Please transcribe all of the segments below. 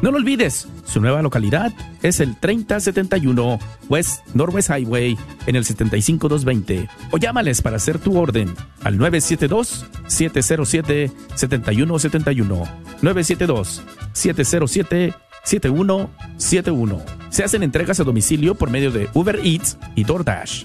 No lo olvides, su nueva localidad es el 3071 West Northwest Highway en el 75220 o llámales para hacer tu orden al 972-707-7171. 972-707-7171. Se hacen entregas a domicilio por medio de Uber Eats y DoorDash.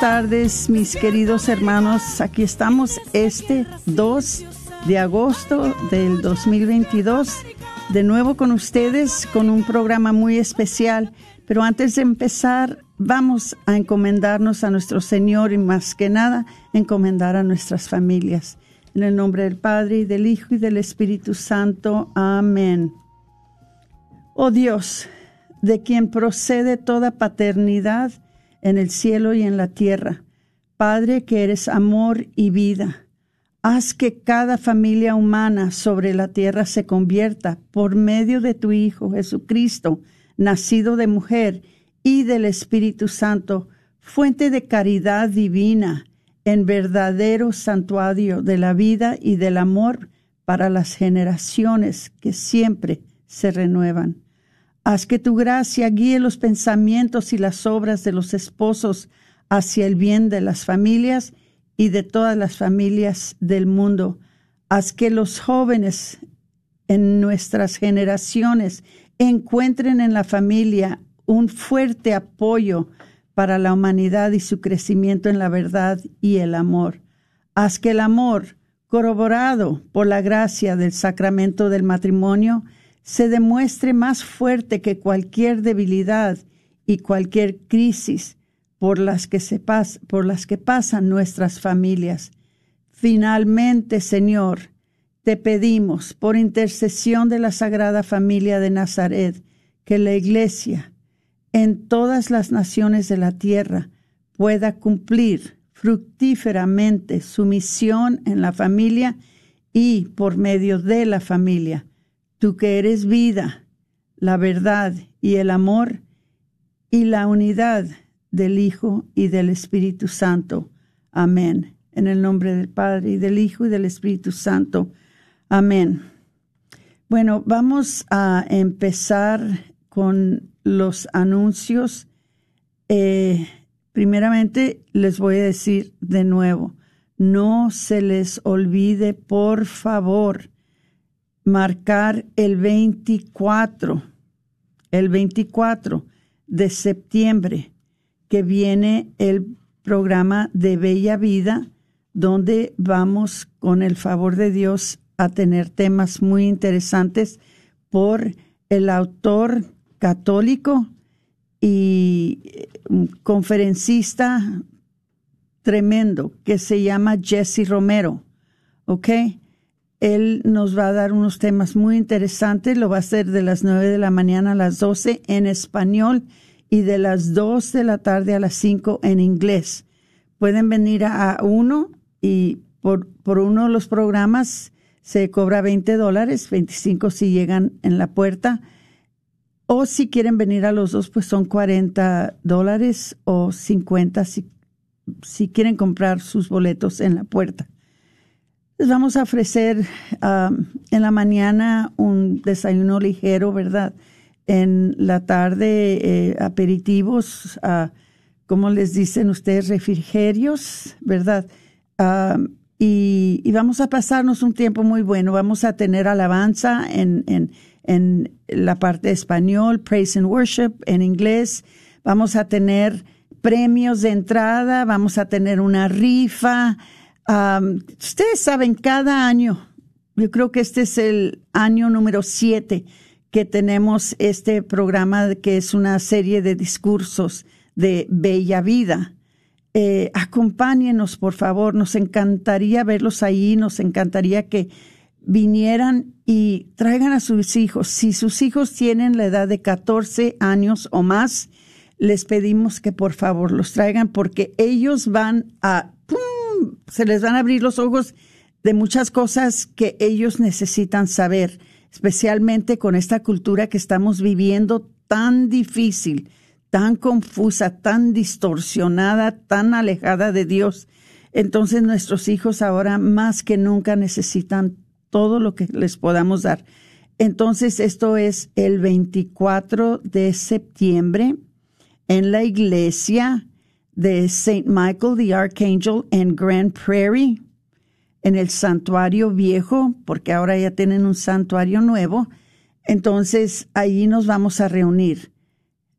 Tardes, mis queridos hermanos. Aquí estamos este 2 de agosto del 2022. De nuevo con ustedes con un programa muy especial. Pero antes de empezar, vamos a encomendarnos a nuestro Señor y más que nada, encomendar a nuestras familias. En el nombre del Padre y del Hijo y del Espíritu Santo. Amén. Oh Dios, de quien procede toda paternidad en el cielo y en la tierra, Padre que eres amor y vida Haz que cada familia humana sobre la tierra se convierta por medio de tu Hijo Jesucristo, nacido de mujer y del Espíritu Santo, fuente de caridad divina, en verdadero santuario de la vida y del amor para las generaciones que siempre se renuevan. Haz que tu gracia guíe los pensamientos y las obras de los esposos hacia el bien de las familias y de todas las familias del mundo. Haz que los jóvenes en nuestras generaciones encuentren en la familia un fuerte apoyo para la humanidad y su crecimiento en la verdad y el amor. Haz que el amor, corroborado por la gracia del sacramento del matrimonio, se demuestre más fuerte que cualquier debilidad y cualquier crisis por las que, se por las que pasan nuestras familias. Finalmente, Señor, te pedimos, por intercesión de la Sagrada Familia de Nazaret, que la Iglesia en todas las naciones de la tierra pueda cumplir fructíferamente su misión en la familia y por medio de la familia. Tú que eres vida, la verdad y el amor y la unidad del Hijo y del Espíritu Santo. Amén. En el nombre del Padre y del Hijo y del Espíritu Santo. Amén. Bueno, vamos a empezar con los anuncios. Eh, primeramente, les voy a decir de nuevo, no se les olvide, por favor, marcar el 24, el 24 de septiembre que viene el programa de Bella Vida, donde vamos con el favor de Dios a tener temas muy interesantes por el autor católico y un conferencista tremendo que se llama Jesse Romero, ¿ok? Él nos va a dar unos temas muy interesantes, lo va a hacer de las 9 de la mañana a las 12 en español y de las 2 de la tarde a las 5 en inglés. Pueden venir a uno y por, por uno de los programas se cobra 20 dólares, 25 si llegan en la puerta. O si quieren venir a los dos, pues son 40 dólares o 50 si, si quieren comprar sus boletos en la puerta. Les vamos a ofrecer um, en la mañana un desayuno ligero, ¿verdad? En la tarde eh, aperitivos, uh, como les dicen ustedes, refrigerios, ¿verdad? Um, y, vamos a pasarnos un tiempo muy bueno. Vamos a tener alabanza en, en, en la parte español, praise and worship en inglés. Vamos a tener premios de entrada, vamos a tener una rifa ustedes saben, cada año, yo creo que este es el año número siete que tenemos este programa que es una serie de discursos de Bella Vida. Eh, acompáñenos, por favor, nos encantaría verlos ahí, nos encantaría que vinieran y traigan a sus hijos. Si sus hijos tienen la edad de 14 años o más, les pedimos que por favor los traigan porque ellos van a se les van a abrir los ojos de muchas cosas que ellos necesitan saber, especialmente con esta cultura que estamos viviendo tan difícil, tan confusa, tan distorsionada, tan alejada de Dios. Entonces nuestros hijos ahora más que nunca necesitan todo lo que les podamos dar. Entonces esto es el 24 de septiembre en la iglesia de St. Michael the Archangel en Grand Prairie, en el santuario viejo, porque ahora ya tienen un santuario nuevo. Entonces ahí nos vamos a reunir.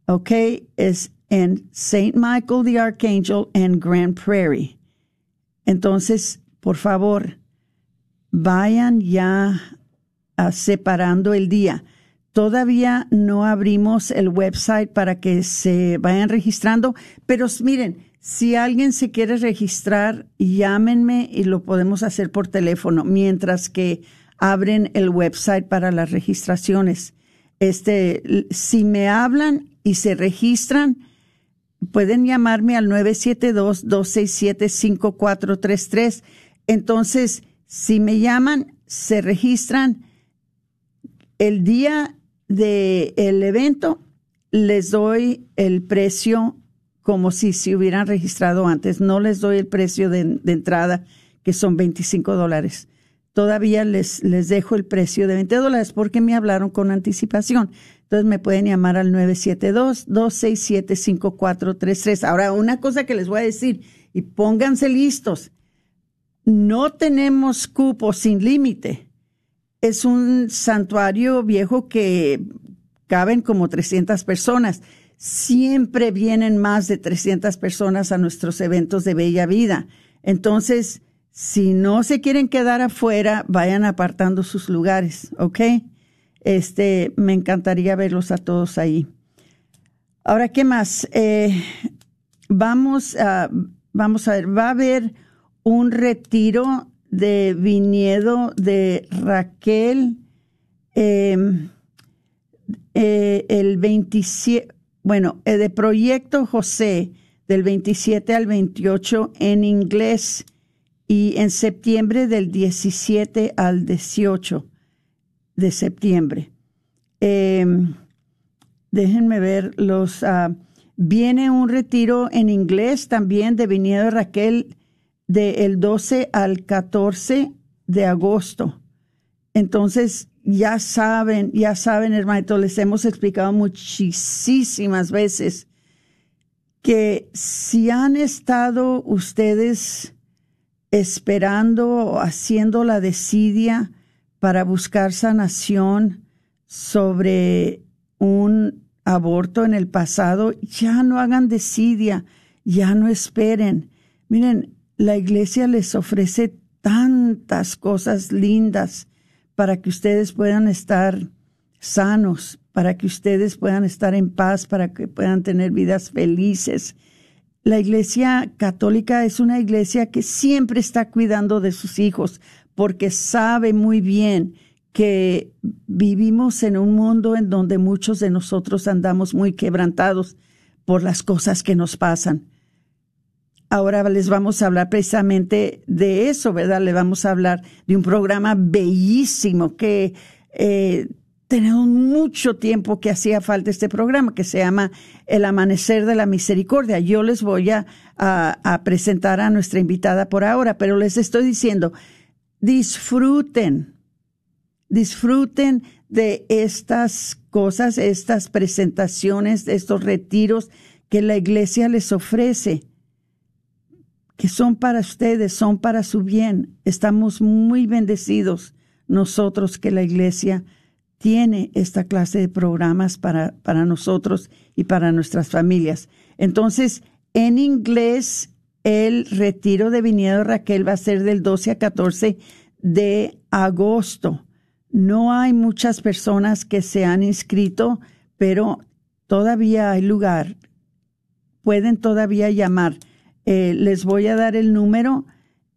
¿Ok? Es en St. Michael the Archangel en Grand Prairie. Entonces, por favor, vayan ya a separando el día. Todavía no abrimos el website para que se vayan registrando, pero miren, si alguien se quiere registrar, llámenme y lo podemos hacer por teléfono mientras que abren el website para las registraciones. Este, si me hablan y se registran, pueden llamarme al 972-267-5433. Entonces, si me llaman, se registran, el día del el evento, les doy el precio como si se hubieran registrado antes. No les doy el precio de, entrada, que son 25 dólares. Todavía les, les dejo el precio de 20 dólares porque me hablaron con anticipación. Entonces me pueden llamar al 972-267-5433. Ahora, una cosa que les voy a decir, y pónganse listos, no tenemos cupo sin límite es un santuario viejo que caben como 300 personas. Siempre vienen más de 300 personas a nuestros eventos de Bella Vida. Entonces, si no se quieren quedar afuera, vayan apartando sus lugares, ¿ok? Este, me encantaría verlos a todos ahí. Ahora, ¿qué más? Eh, vamos a, vamos a ver, va a haber un retiro de viñedo de Raquel em, eh, el 27, bueno, eh, de Proyecto José del 27 al 28 en inglés y en septiembre del 17 al 18 de septiembre. Em, déjenme ver los... Ah, viene un retiro en inglés también de Viñedo de Raquel del 12 al 14 de agosto. Entonces, ya saben, ya saben, hermanito, les hemos explicado muchísimas veces que si han estado ustedes esperando o haciendo la desidia para buscar sanación sobre un aborto en el pasado, ya no hagan desidia, ya no esperen. Miren, la iglesia les ofrece tantas cosas lindas para que ustedes puedan estar sanos, para que ustedes puedan estar en paz, para que puedan tener vidas felices. La Iglesia Católica es una iglesia que siempre está cuidando de sus hijos porque sabe muy bien que vivimos en un mundo en donde muchos de nosotros andamos muy quebrantados por las cosas que nos pasan. Ahora les vamos a hablar precisamente de eso, ¿verdad? Le vamos a hablar de un programa bellísimo que eh, tenemos mucho tiempo que hacía falta este programa que se llama El Amanecer de la Misericordia. Yo les voy a, a, presentar a nuestra invitada por ahora, pero les estoy diciendo, disfruten, disfruten de estas cosas, estas presentaciones, estos retiros que la iglesia les ofrece, que son para ustedes, son para su bien. Estamos muy bendecidos nosotros que la iglesia tiene esta clase de programas para, para nosotros y para nuestras familias. Entonces, en inglés, el retiro de Viñedo Raquel va a ser del 12 a 14 de agosto. No hay muchas personas que se han inscrito, pero todavía hay lugar. Pueden todavía llamar. Eh, les voy a dar el número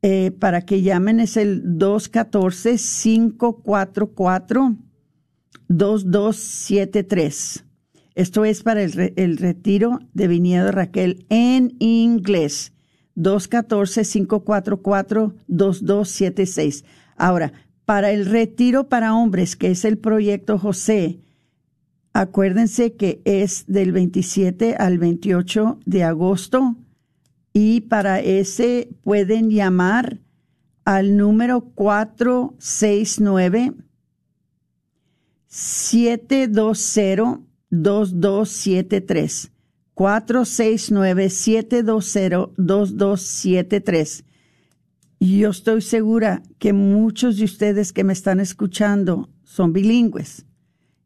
eh, para que llamen. Es el 214 544 2273. Esto es para el, el retiro de Viñedo Raquel en inglés. 214-544-2276. Ahora, para el retiro para hombres, que es el proyecto José, acuérdense que es del 27 al 28 de agosto y para ese pueden llamar al número 469 720-2273. 469-720-2273. Y yo estoy segura que muchos de ustedes que me están escuchando son bilingües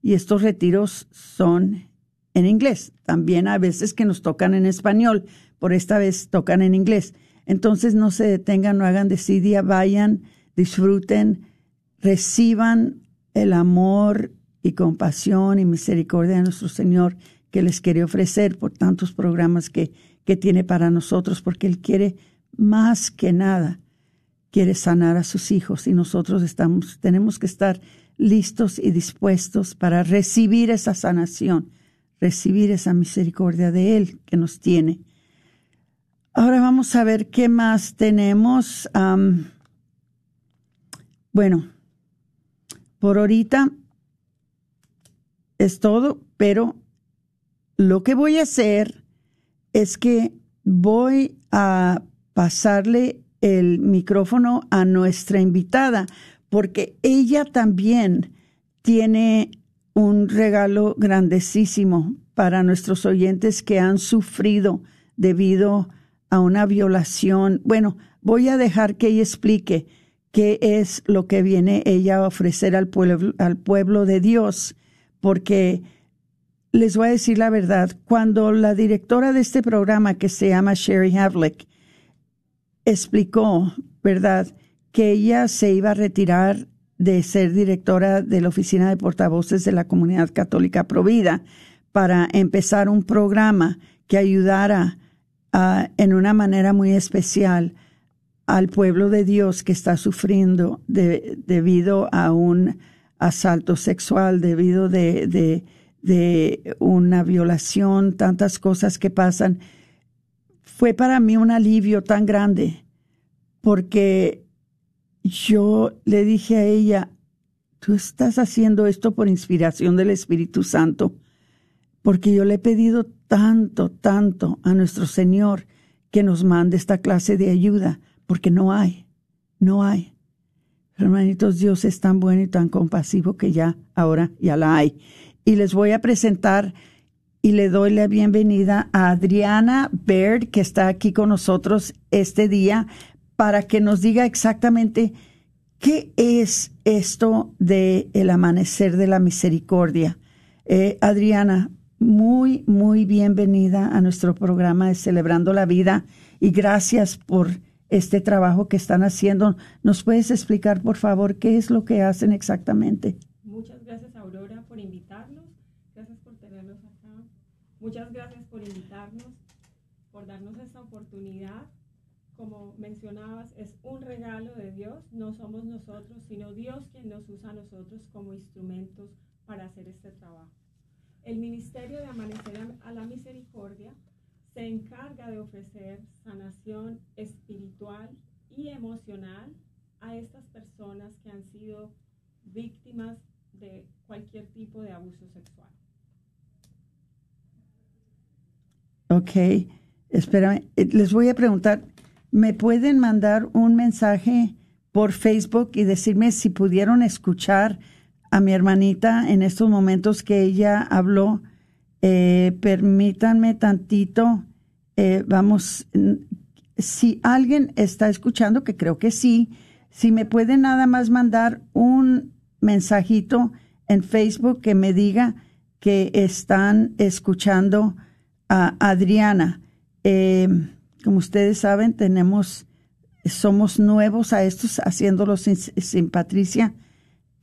y estos retiros son en inglés. También a veces que nos tocan en español, por esta vez tocan en inglés. Entonces no se detengan, no hagan desidia, vayan, disfruten, reciban el amor y compasión y misericordia de nuestro Señor que les quiere ofrecer por tantos programas que, que tiene para nosotros, porque Él quiere más que nada, quiere sanar a sus hijos y nosotros estamos, tenemos que estar listos y dispuestos para recibir esa sanación, recibir esa misericordia de Él que nos tiene. Ahora vamos a ver qué más tenemos. bueno, por ahorita es todo, pero lo que voy a hacer es que voy a pasarle el micrófono a nuestra invitada, porque ella también tiene un regalo grandísimo para nuestros oyentes que han sufrido debido a una violación. Bueno, voy a dejar que ella explique qué es lo que viene ella a ofrecer al pueblo, al pueblo de Dios, porque les voy a decir la verdad, cuando la directora de este programa, que se llama Sherry Havlick, explicó, ¿verdad?, que ella se iba a retirar de ser directora de la Oficina de Portavoces de la Comunidad Católica Provida para empezar un programa que ayudara en una manera muy especial al pueblo de Dios que está sufriendo debido a un asalto sexual, debido de, de, una violación, tantas cosas que pasan, fue para mí un alivio tan grande, porque yo le dije a ella, tú estás haciendo esto por inspiración del Espíritu Santo, porque yo le he pedido tanto, tanto a nuestro Señor que nos mande esta clase de ayuda porque no hay, no hay. hermanitos, Dios es tan bueno y tan compasivo que ya, ahora ya la hay. Y les voy a presentar y le doy la bienvenida a Adriana Baird, que está aquí con nosotros este día, para que nos diga exactamente qué es esto de el amanecer de la misericordia. Eh, Adriana, muy, muy bienvenida a nuestro programa de Celebrando la Vida y gracias por este trabajo que están haciendo. ¿Nos puedes explicar, por favor, qué es lo que hacen exactamente? Muchas gracias Aurora por invitarnos. Gracias por tenernos acá. Muchas gracias por invitarnos, por darnos esta oportunidad. Como mencionabas, es un regalo de Dios. No somos nosotros, sino Dios quien nos usa a nosotros como instrumentos para hacer este trabajo. El Ministerio de Amanecer a la Misericordia se encarga de ofrecer sanación espiritual y emocional a estas personas que han sido víctimas de cualquier tipo de abuso sexual. Ok, espérame, eh, les voy a preguntar, ¿me pueden mandar un mensaje por Facebook y decirme si pudieron escuchar a mi hermanita en estos momentos que ella habló? Eh, permítanme tantito, eh, vamos, si alguien está escuchando, que creo que sí, si me pueden nada más mandar un mensajito en Facebook que me diga que están escuchando a Adriana. Eh, como ustedes saben, tenemos, somos nuevos a estos, haciéndolo sin, sin Patricia,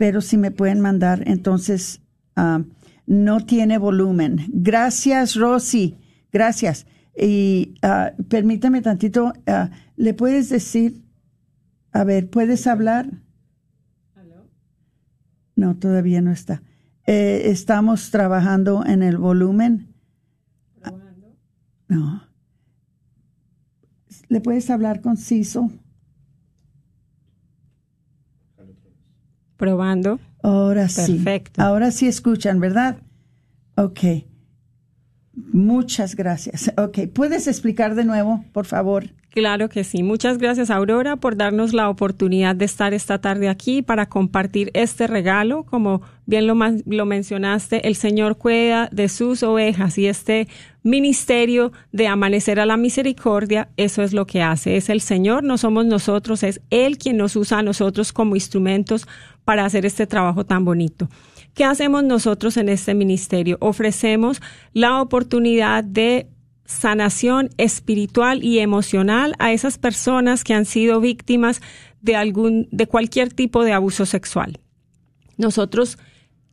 pero si me pueden mandar, entonces ah, no tiene volumen. Gracias, Rosy. Gracias. Y uh, permítame tantito, uh, ¿le puedes decir? A ver, ¿puedes hablar? ¿Aló? No, todavía no está. Eh, estamos trabajando en el volumen. No. ¿Le puedes hablar conciso? Probando. Ahora sí. Perfecto. Ahora sí escuchan, ¿verdad? Ok. Muchas gracias. Ok, ¿puedes explicar de nuevo, por favor? Claro que sí. Muchas gracias, Aurora, por darnos la oportunidad de estar esta tarde aquí para compartir este regalo. Como bien lo, lo, mencionaste, el Señor cuida de sus ovejas y este ministerio de amanecer a la misericordia, eso es lo que hace. Es el Señor, no somos nosotros, es Él quien nos usa a nosotros como instrumentos para hacer este trabajo tan bonito. ¿Qué hacemos nosotros en este ministerio? Ofrecemos la oportunidad de sanación espiritual y emocional a esas personas que han sido víctimas de algún de cualquier tipo de abuso sexual. Nosotros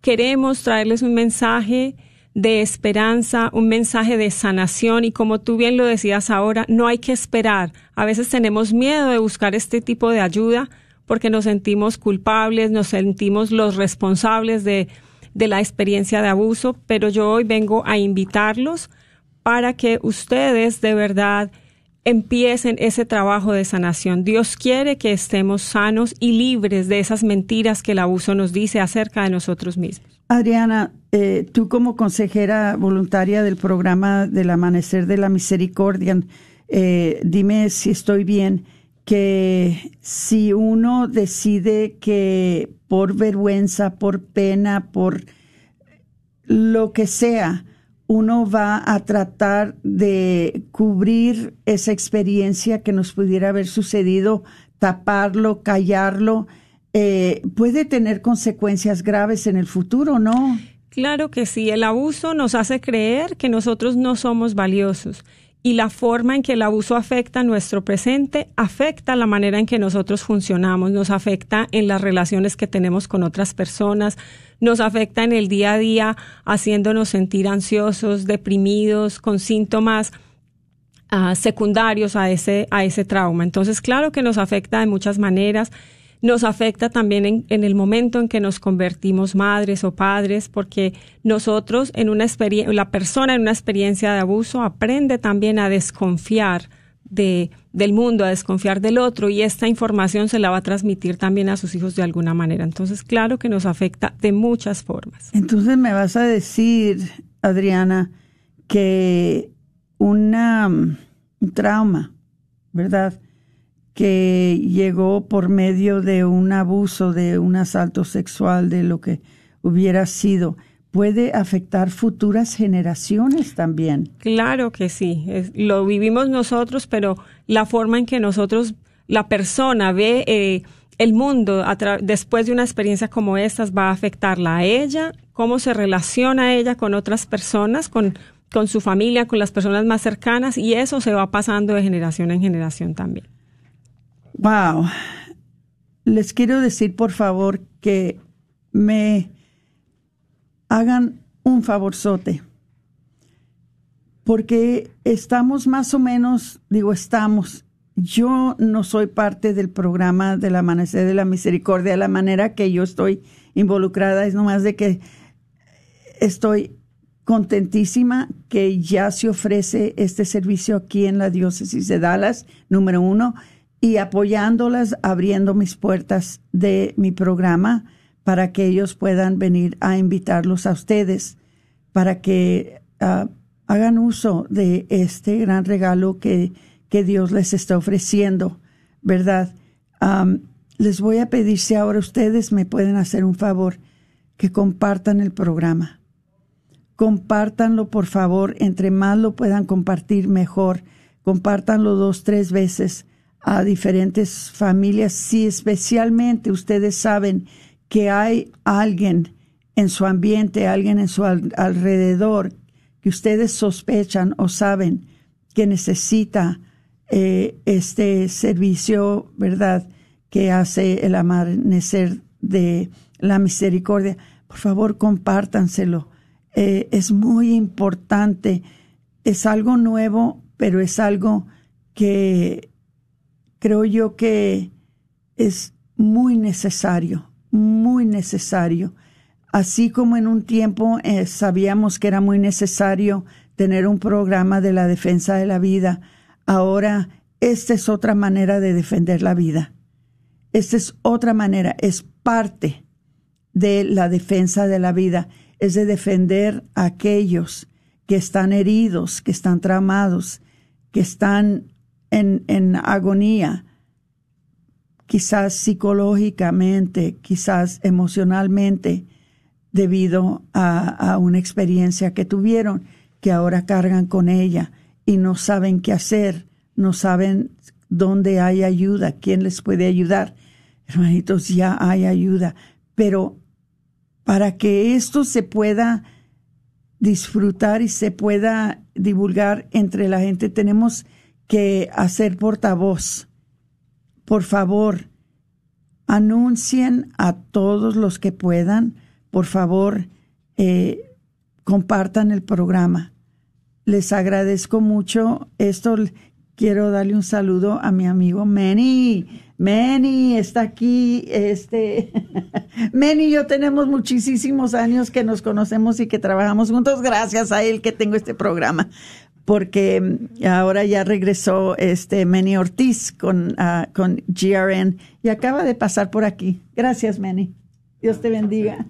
queremos traerles un mensaje de esperanza, un mensaje de sanación y como tú bien lo decías ahora, no hay que esperar. A veces tenemos miedo de buscar este tipo de ayuda porque nos sentimos culpables, nos sentimos los responsables de, de la experiencia de abuso, pero yo hoy vengo a invitarlos para que ustedes de verdad empiecen ese trabajo de sanación. Dios quiere que estemos sanos y libres de esas mentiras que el abuso nos dice acerca de nosotros mismos. Adriana, eh, tú como consejera voluntaria del programa del Amanecer de la Misericordia, eh, dime si estoy bien que si uno decide que por vergüenza, por pena, por lo que sea, uno va a tratar de cubrir esa experiencia que nos pudiera haber sucedido, taparlo, callarlo, eh, puede tener consecuencias graves en el futuro, ¿no? Claro que sí, el abuso nos hace creer que nosotros no somos valiosos y la forma en que el abuso afecta nuestro presente afecta la manera en que nosotros funcionamos, nos afecta en las relaciones que tenemos con otras personas, nos afecta en el día a día haciéndonos sentir ansiosos, deprimidos, con síntomas uh, secundarios a ese, a ese trauma. Entonces, claro que nos afecta de muchas maneras nos afecta también en, en, el momento en que nos convertimos madres o padres, porque nosotros en una experiencia, la persona en una experiencia de abuso aprende también a desconfiar de, del mundo, a desconfiar del otro y esta información se la va a transmitir también a sus hijos de alguna manera. Entonces, claro que nos afecta de muchas formas. Entonces, me vas a decir, Adriana, que una, un trauma, ¿verdad? Que llegó por medio de un abuso, de un asalto sexual, de lo que hubiera sido, puede afectar futuras generaciones también. Claro que sí, lo vivimos nosotros, pero la forma en que nosotros, la persona ve eh, el mundo después de una experiencia como estas va a afectarla a ella, cómo se relaciona ella con otras personas, con, con su familia, con las personas más cercanas, y eso se va pasando de generación en generación también. Wow. Les quiero decir, por favor, que me, hagan un favorzote, porque estamos más o menos, digo, estamos, yo no soy parte del programa del Amanecer de la Misericordia, la manera que yo estoy involucrada es nomás de que estoy contentísima que ya se ofrece este servicio aquí en la diócesis de Dallas, número uno, y apoyándolas, abriendo mis puertas de mi programa para que ellos puedan venir a invitarlos a ustedes, para que ah, hagan uso de este gran regalo que, que Dios les está ofreciendo, ¿verdad? les voy a pedir si ahora ustedes me pueden hacer un favor, que compartan el programa. Compártanlo, por favor, entre más lo puedan compartir, mejor. Compártanlo dos, tres veces a diferentes familias, si especialmente ustedes saben que hay alguien en su ambiente, alguien en su alrededor, que ustedes sospechan o saben que necesita eh, este servicio, ¿verdad?, que hace el amanecer de la misericordia. Por favor, compártanselo. Eh, es muy importante. Es algo nuevo, pero es algo que creo yo que es muy necesario, muy necesario. Así como en un tiempo eh, sabíamos que era muy necesario tener un programa de la defensa de la vida, ahora esta es otra manera de defender la vida. Esta es otra manera, es parte de la defensa de la vida, es de defender a aquellos que están heridos, que están tramados, que están en, en agonía, quizás psicológicamente, quizás emocionalmente, debido a, a, una experiencia que tuvieron, que ahora cargan con ella y no saben qué hacer, no saben dónde hay ayuda, quién les puede ayudar. Hermanitos, ya hay ayuda, pero para que esto se pueda disfrutar y se pueda divulgar entre la gente, tenemos que hacer portavoz. Por favor, anuncien a todos los que puedan, por favor, eh, compartan el programa. Les agradezco mucho. Esto quiero darle un saludo a mi amigo Manny. Manny está aquí. Este Manny y yo tenemos muchísimos años que nos conocemos y que trabajamos juntos. Gracias a él que tengo este programa porque mm, ahora ya regresó este Manny Ortiz con, ah, con GRN y acaba de pasar por aquí. Gracias, Manny. Dios te bendiga.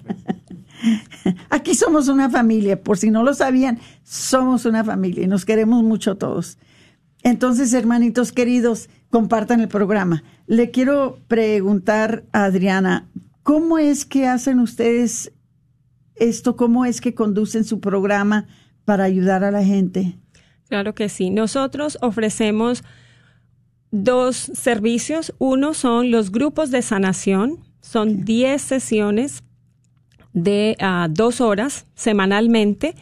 Aquí somos una familia, por si no lo sabían, somos una familia y nos queremos mucho todos. Entonces, hermanitos queridos, compartan el programa. Le quiero preguntar a Adriana, ¿cómo es que hacen ustedes esto? ¿Cómo es que conducen su programa para ayudar a la gente? Claro que sí. Nosotros ofrecemos dos servicios. Uno son los grupos de sanación. Son 10 sesiones de ah, dos horas semanalmente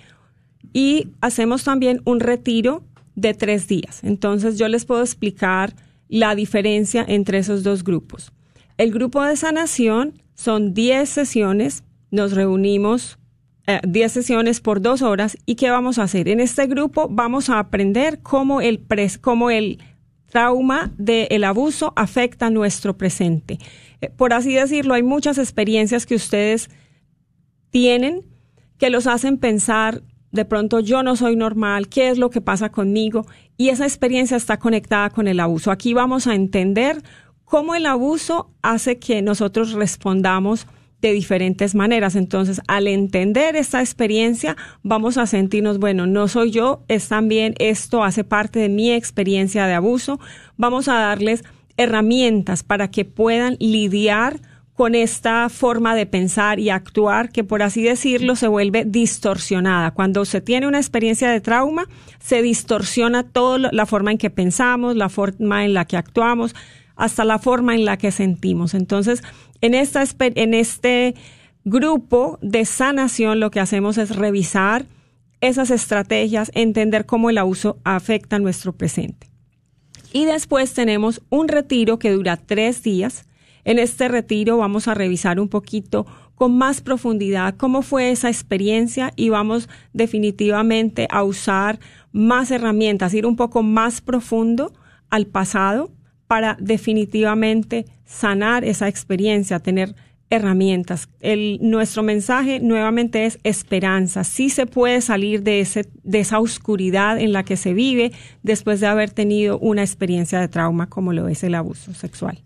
y hacemos también un retiro de tres días. Entonces yo les puedo explicar la diferencia entre esos dos grupos. El grupo de sanación son 10 sesiones, nos reunimos 10 eh, sesiones por dos horas. ¿Y qué vamos a hacer? En este grupo vamos a aprender cómo el, cómo el trauma del abuso afecta nuestro presente. Eh, por así decirlo, hay muchas experiencias que ustedes tienen que los hacen pensar, de pronto yo no soy normal, ¿qué es lo que pasa conmigo? Y esa experiencia está conectada con el abuso. Aquí vamos a entender cómo el abuso hace que nosotros respondamos de diferentes maneras. Entonces, al entender esta experiencia, vamos a sentirnos, bueno, no soy yo, es también esto hace parte de mi experiencia de abuso. Vamos a darles herramientas para que puedan lidiar con esta forma de pensar y actuar que, por así decirlo, se vuelve distorsionada. Cuando se tiene una experiencia de trauma, se distorsiona toda la forma en que pensamos, la forma en la que actuamos, hasta la forma en la que sentimos. Entonces, en, esta, en este grupo de sanación lo que hacemos es revisar esas estrategias, entender cómo el abuso afecta nuestro presente. Y después tenemos un retiro que dura tres días. En este retiro vamos a revisar un poquito con más profundidad cómo fue esa experiencia y vamos definitivamente a usar más herramientas, ir un poco más profundo al pasado para definitivamente sanar esa experiencia, tener herramientas. El, nuestro mensaje nuevamente es esperanza. Sí se puede salir de, ese, de esa oscuridad en la que se vive después de haber tenido una experiencia de trauma como lo es el abuso sexual.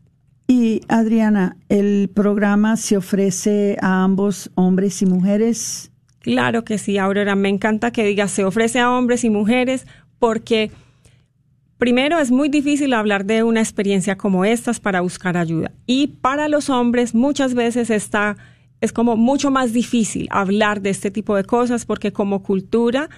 Y Adriana, ¿el programa se ofrece a ambos hombres y mujeres? Claro que sí, Aurora. Me encanta que digas se ofrece a hombres y mujeres porque Primero, es muy difícil hablar de una experiencia como estas para buscar ayuda. Y para los hombres muchas veces está, es como mucho más difícil hablar de este tipo de cosas porque como cultura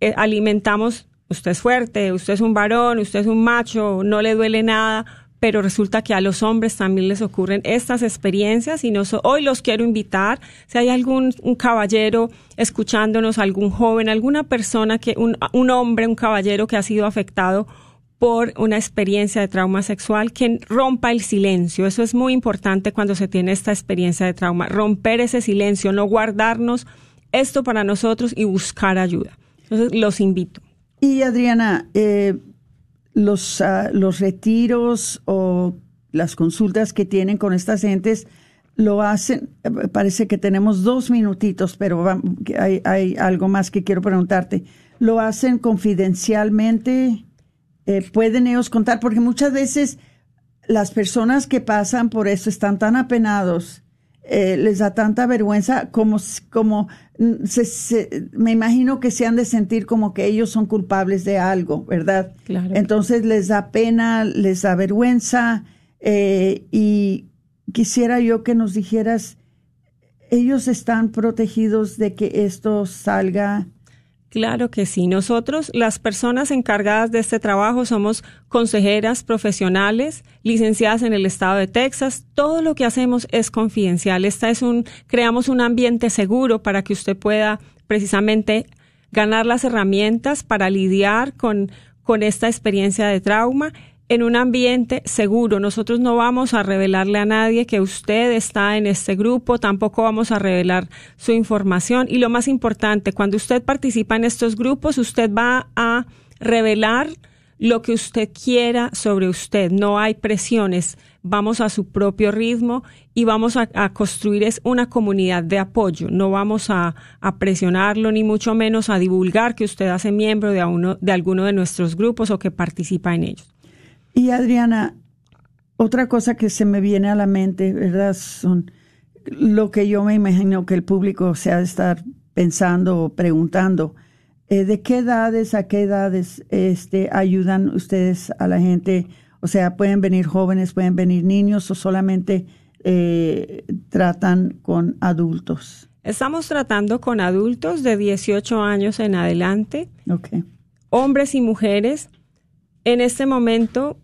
eh, alimentamos, usted es fuerte, usted es un varón, usted es un macho, no le duele nada, pero resulta que a los hombres también les ocurren estas experiencias y no hoy los quiero invitar, si hay algún un caballero escuchándonos, algún joven, alguna persona que, un, un hombre, un caballero que ha sido afectado por una experiencia de trauma sexual que rompa el silencio. Eso es muy importante cuando se tiene esta experiencia de trauma, romper ese silencio, no guardarnos esto para nosotros y buscar ayuda. Entonces, los invito. Y Adriana, eh, los, ah, los retiros o las consultas que tienen con estas gentes lo hacen, parece que tenemos dos minutitos, pero hay, hay algo más que quiero preguntarte. ¿Lo hacen confidencialmente? Eh, pueden ellos contar, porque muchas veces las personas que pasan por eso están tan apenados, eh, les da tanta vergüenza como, como mm, se, me imagino que se han de sentir como que ellos son culpables de algo, ¿verdad? Claro. Entonces les da pena, les da vergüenza eh, y quisiera yo que nos dijeras, ellos están protegidos de que esto salga Claro que sí. Nosotros, las personas encargadas de este trabajo, somos consejeras profesionales, licenciadas en el estado de Texas. Todo lo que hacemos es confidencial. Esta es un, creamos un ambiente seguro para que usted pueda precisamente ganar las herramientas para lidiar con, con esta experiencia de trauma en un ambiente seguro. Nosotros no vamos a revelarle a nadie que usted está en este grupo, tampoco vamos a revelar su información. Y lo más importante, cuando usted participa en estos grupos, usted va a revelar lo que usted quiera sobre usted. No hay presiones. Vamos a su propio ritmo y vamos a, construir es una comunidad de apoyo. No vamos a, presionarlo ni mucho menos a divulgar que usted hace miembro de alguno de nuestros grupos o que participa en ellos. Y Adriana, otra cosa que se me viene a la mente, ¿verdad? Son lo que yo me imagino que el público se ha de estar pensando o preguntando. Eh, ¿De qué edades a qué edades este, ayudan ustedes a la gente? O sea, pueden venir jóvenes, pueden venir niños o solamente eh, tratan con adultos. Estamos tratando con adultos de 18 años en adelante. Okay. Hombres y mujeres. En este momento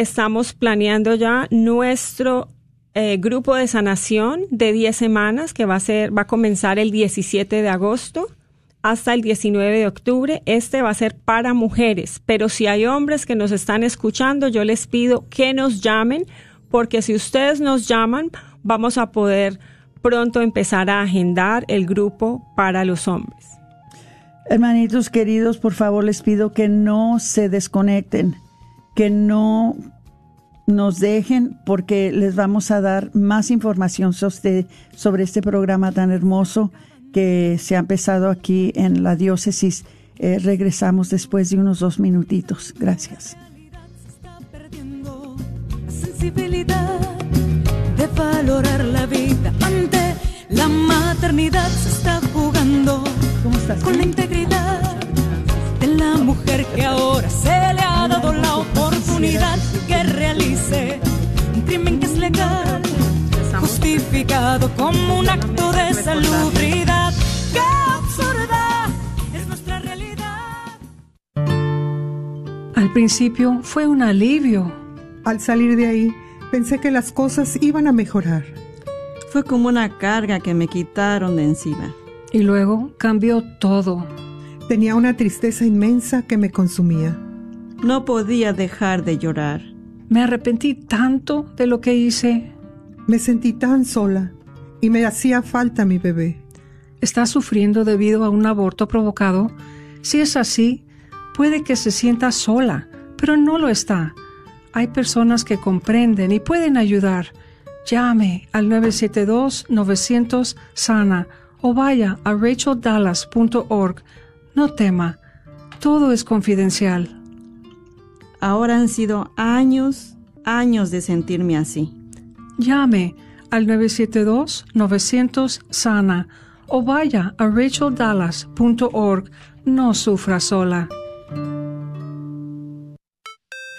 estamos planeando ya nuestro eh, grupo de sanación de 10 semanas que va a ser, va a comenzar el 17 de agosto hasta el 19 de octubre. Este va a ser para mujeres, pero si hay hombres que nos están escuchando, yo les pido que nos llamen, porque si ustedes nos llaman, vamos a poder pronto empezar a agendar el grupo para los hombres. Hermanitos queridos, por favor les pido que no se desconecten que no nos dejen porque les vamos a dar más información sobre este programa tan hermoso que se ha empezado aquí en la diócesis. Eh, regresamos después de unos dos minutitos. Gracias. sensibilidad de valorar la vida ante la maternidad se está jugando con la integridad de la mujer que ahora se le ha dado la oportunidad que realice un crimen que es legal, justificado como un acto de salubridad. ¡Qué absurda es nuestra realidad! Al principio fue un alivio. Al salir de ahí, pensé que las cosas iban a mejorar. Fue como una carga que me quitaron de encima. Y luego cambió todo. Tenía una tristeza inmensa que me consumía. No podía dejar de llorar. Me arrepentí tanto de lo que hice. Me sentí tan sola. y me hacía falta mi bebé. ¿Está sufriendo debido a un aborto provocado? Si es así, puede que se sienta sola, pero no lo está. Hay personas que comprenden y pueden ayudar. Llame al 972-900-SANA o vaya a racheldallas.org. No tema, todo es confidencial. Ahora han sido años, años de sentirme así. Llame al 972-900-SANA o vaya a racheldallas.org. No sufra sola.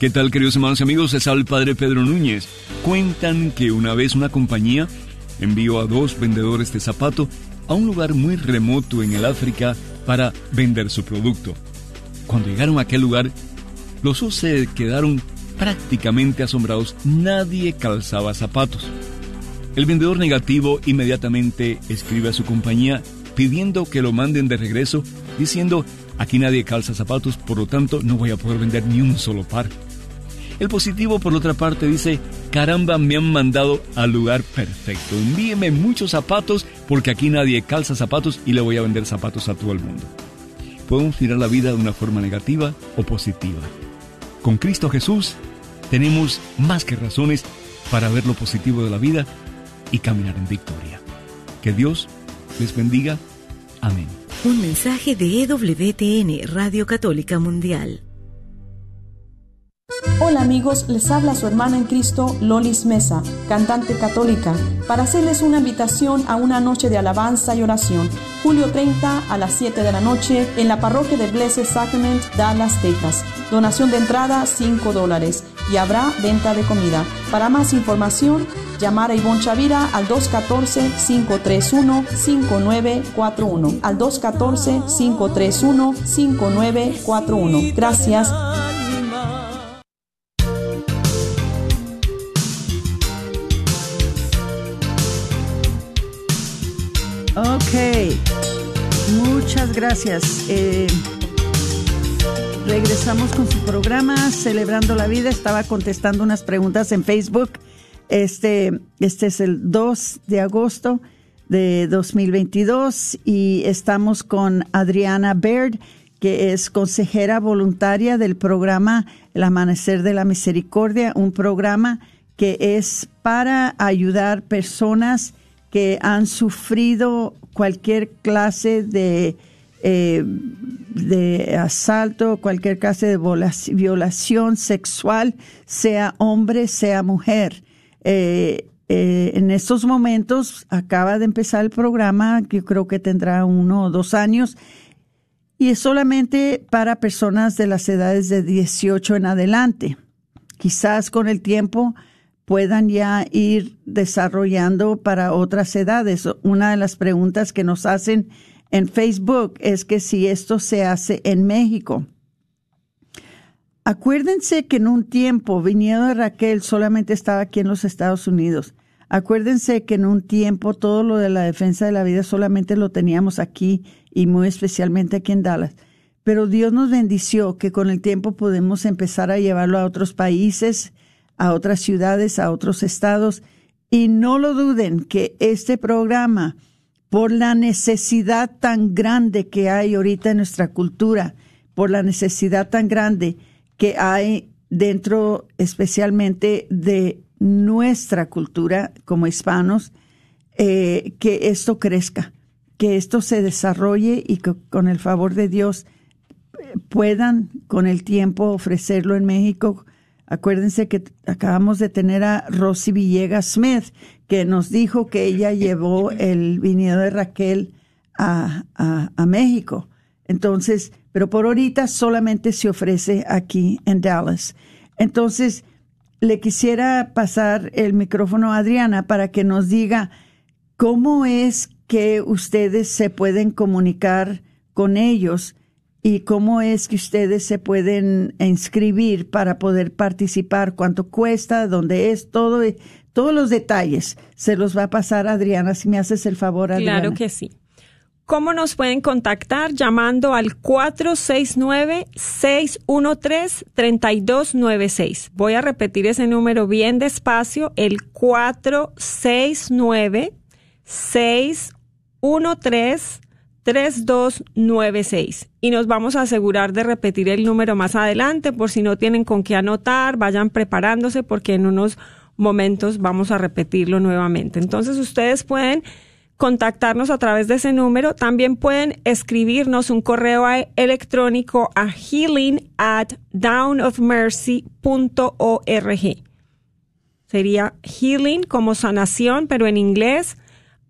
¿Qué tal, queridos hermanos y amigos? Es el padre Pedro Núñez. Cuentan que una vez una compañía envió a dos vendedores de zapato a un lugar muy remoto en el África para vender su producto. Cuando llegaron a aquel lugar, los dos se quedaron prácticamente asombrados. Nadie calzaba zapatos. El vendedor negativo inmediatamente escribe a su compañía pidiendo que lo manden de regreso, diciendo, aquí nadie calza zapatos, por lo tanto no voy a poder vender ni un solo par. El positivo, por otra parte, dice, caramba, me han mandado al lugar perfecto. Envíeme muchos zapatos porque aquí nadie calza zapatos y le voy a vender zapatos a todo el mundo. Podemos mirar la vida de una forma negativa o positiva. Con Cristo Jesús tenemos más que razones para ver lo positivo de la vida y caminar en victoria. Que Dios les bendiga. Amén. Un mensaje de EWTN, Radio Católica Mundial. Hola amigos, les habla su hermana en Cristo, Lolis Mesa, cantante católica, para hacerles una invitación a una noche de alabanza y oración, julio 30 a las 7 de la noche en la parroquia de Blessed Sacrament, Dallas, Texas. Donación de entrada 5 dólares y habrá venta de comida. Para más información, llamar a Ivonne Chavira al 214-531-5941. Al 214-531-5941. Gracias. Gracias. Eh, regresamos con su programa Celebrando la Vida. Estaba contestando unas preguntas en Facebook. Este, este es el 2 de agosto de 2022 y estamos con Adriana Baird, que es consejera voluntaria del programa El Amanecer de la Misericordia, un programa que es para ayudar personas que han sufrido cualquier clase de, eh, de asalto, cualquier clase de violación sexual, sea hombre, sea mujer. Eh, eh, en estos momentos acaba de empezar el programa, yo creo que tendrá uno o dos años, y es solamente para personas de las edades de 18 en adelante. Quizás con el tiempo puedan ya ir desarrollando para otras edades. Una de las preguntas que nos hacen en Facebook es que si esto se hace en México. Acuérdense que en un tiempo Viniedo de Raquel solamente estaba aquí en los Estados Unidos. Acuérdense que en un tiempo todo lo de la defensa de la vida solamente lo teníamos aquí y muy especialmente aquí en Dallas. Pero Dios nos bendició que con el tiempo podemos empezar a llevarlo a otros países, a otras ciudades, a otros estados. Y no lo duden que este programa, por la necesidad tan grande que hay ahorita en nuestra cultura, por la necesidad tan grande que hay dentro especialmente de nuestra cultura como hispanos, eh, que esto crezca, que esto se desarrolle y que con el favor de Dios eh, puedan con el tiempo ofrecerlo en México Acuérdense que acabamos de tener a Rosy Villegas Smith, que nos dijo que ella llevó el viñedo de Raquel a, a, México. Entonces, pero por ahorita solamente se ofrece aquí en Dallas. Entonces, le quisiera pasar el micrófono a Adriana para que nos diga cómo es que ustedes se pueden comunicar con ellos y cómo es que ustedes se pueden inscribir para poder participar, cuánto cuesta, dónde es, todo, todos los detalles. Se los va a pasar Adriana, si me haces el favor, Adriana. Claro que sí. ¿Cómo nos pueden contactar? Llamando al 469-613-3296. Voy a repetir ese número bien despacio, el 469-613-3296. Y nos vamos a asegurar de repetir el número más adelante por si no tienen con qué anotar, vayan preparándose porque en unos momentos vamos a repetirlo nuevamente. Entonces ustedes pueden contactarnos a través de ese número. También pueden escribirnos un correo electrónico a healing at downofmercy.org. Sería healing como sanación, pero en inglés,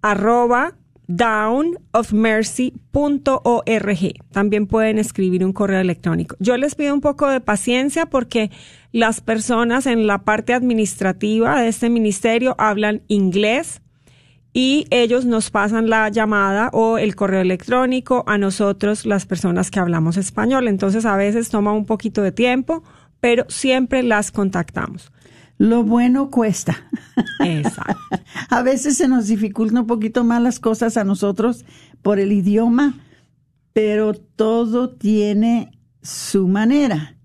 arroba downofmercy.org. También pueden escribir un correo electrónico. Yo les pido un poco de paciencia porque las personas en la parte administrativa de este ministerio hablan inglés y ellos nos pasan la llamada o el correo electrónico a nosotros, las personas que hablamos español. Entonces a veces toma un poquito de tiempo, pero siempre las contactamos. Lo bueno cuesta. Exacto. a veces se nos dificulta un poquito más las cosas a nosotros por el idioma, pero todo tiene su manera.